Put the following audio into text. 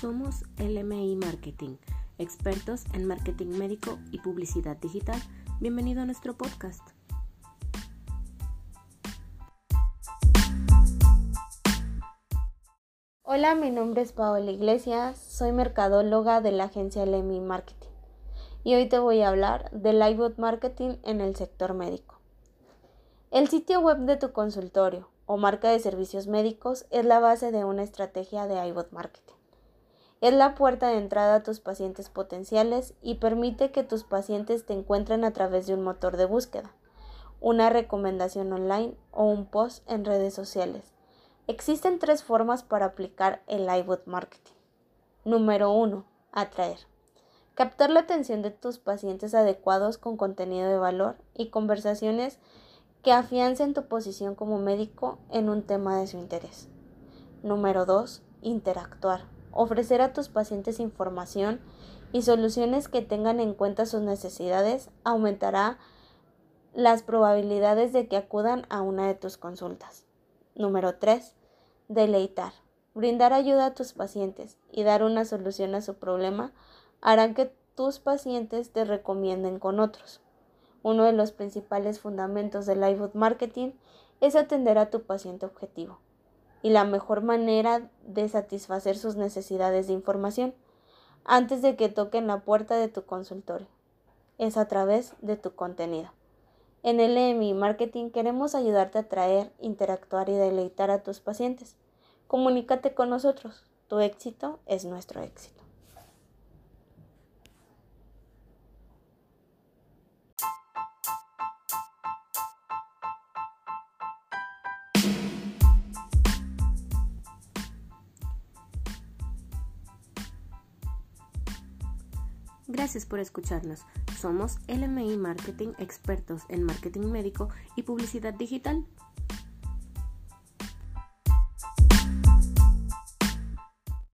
Somos LMI Marketing, expertos en marketing médico y publicidad digital. Bienvenido a nuestro podcast. Hola, mi nombre es Paola Iglesias, soy mercadóloga de la agencia LMI Marketing y hoy te voy a hablar del iBot Marketing en el sector médico. El sitio web de tu consultorio o marca de servicios médicos es la base de una estrategia de iBot Marketing. Es la puerta de entrada a tus pacientes potenciales y permite que tus pacientes te encuentren a través de un motor de búsqueda, una recomendación online o un post en redes sociales. Existen tres formas para aplicar el iBot Marketing. Número 1. Atraer. Captar la atención de tus pacientes adecuados con contenido de valor y conversaciones que afiancen tu posición como médico en un tema de su interés. Número 2. Interactuar. Ofrecer a tus pacientes información y soluciones que tengan en cuenta sus necesidades aumentará las probabilidades de que acudan a una de tus consultas. Número 3. Deleitar. Brindar ayuda a tus pacientes y dar una solución a su problema harán que tus pacientes te recomienden con otros. Uno de los principales fundamentos del iBoot Marketing es atender a tu paciente objetivo y la mejor manera de satisfacer sus necesidades de información antes de que toquen la puerta de tu consultorio es a través de tu contenido. En LMI Marketing queremos ayudarte a atraer, interactuar y deleitar a tus pacientes. Comunícate con nosotros. Tu éxito es nuestro éxito. Gracias por escucharnos. Somos LMI Marketing, expertos en marketing médico y publicidad digital.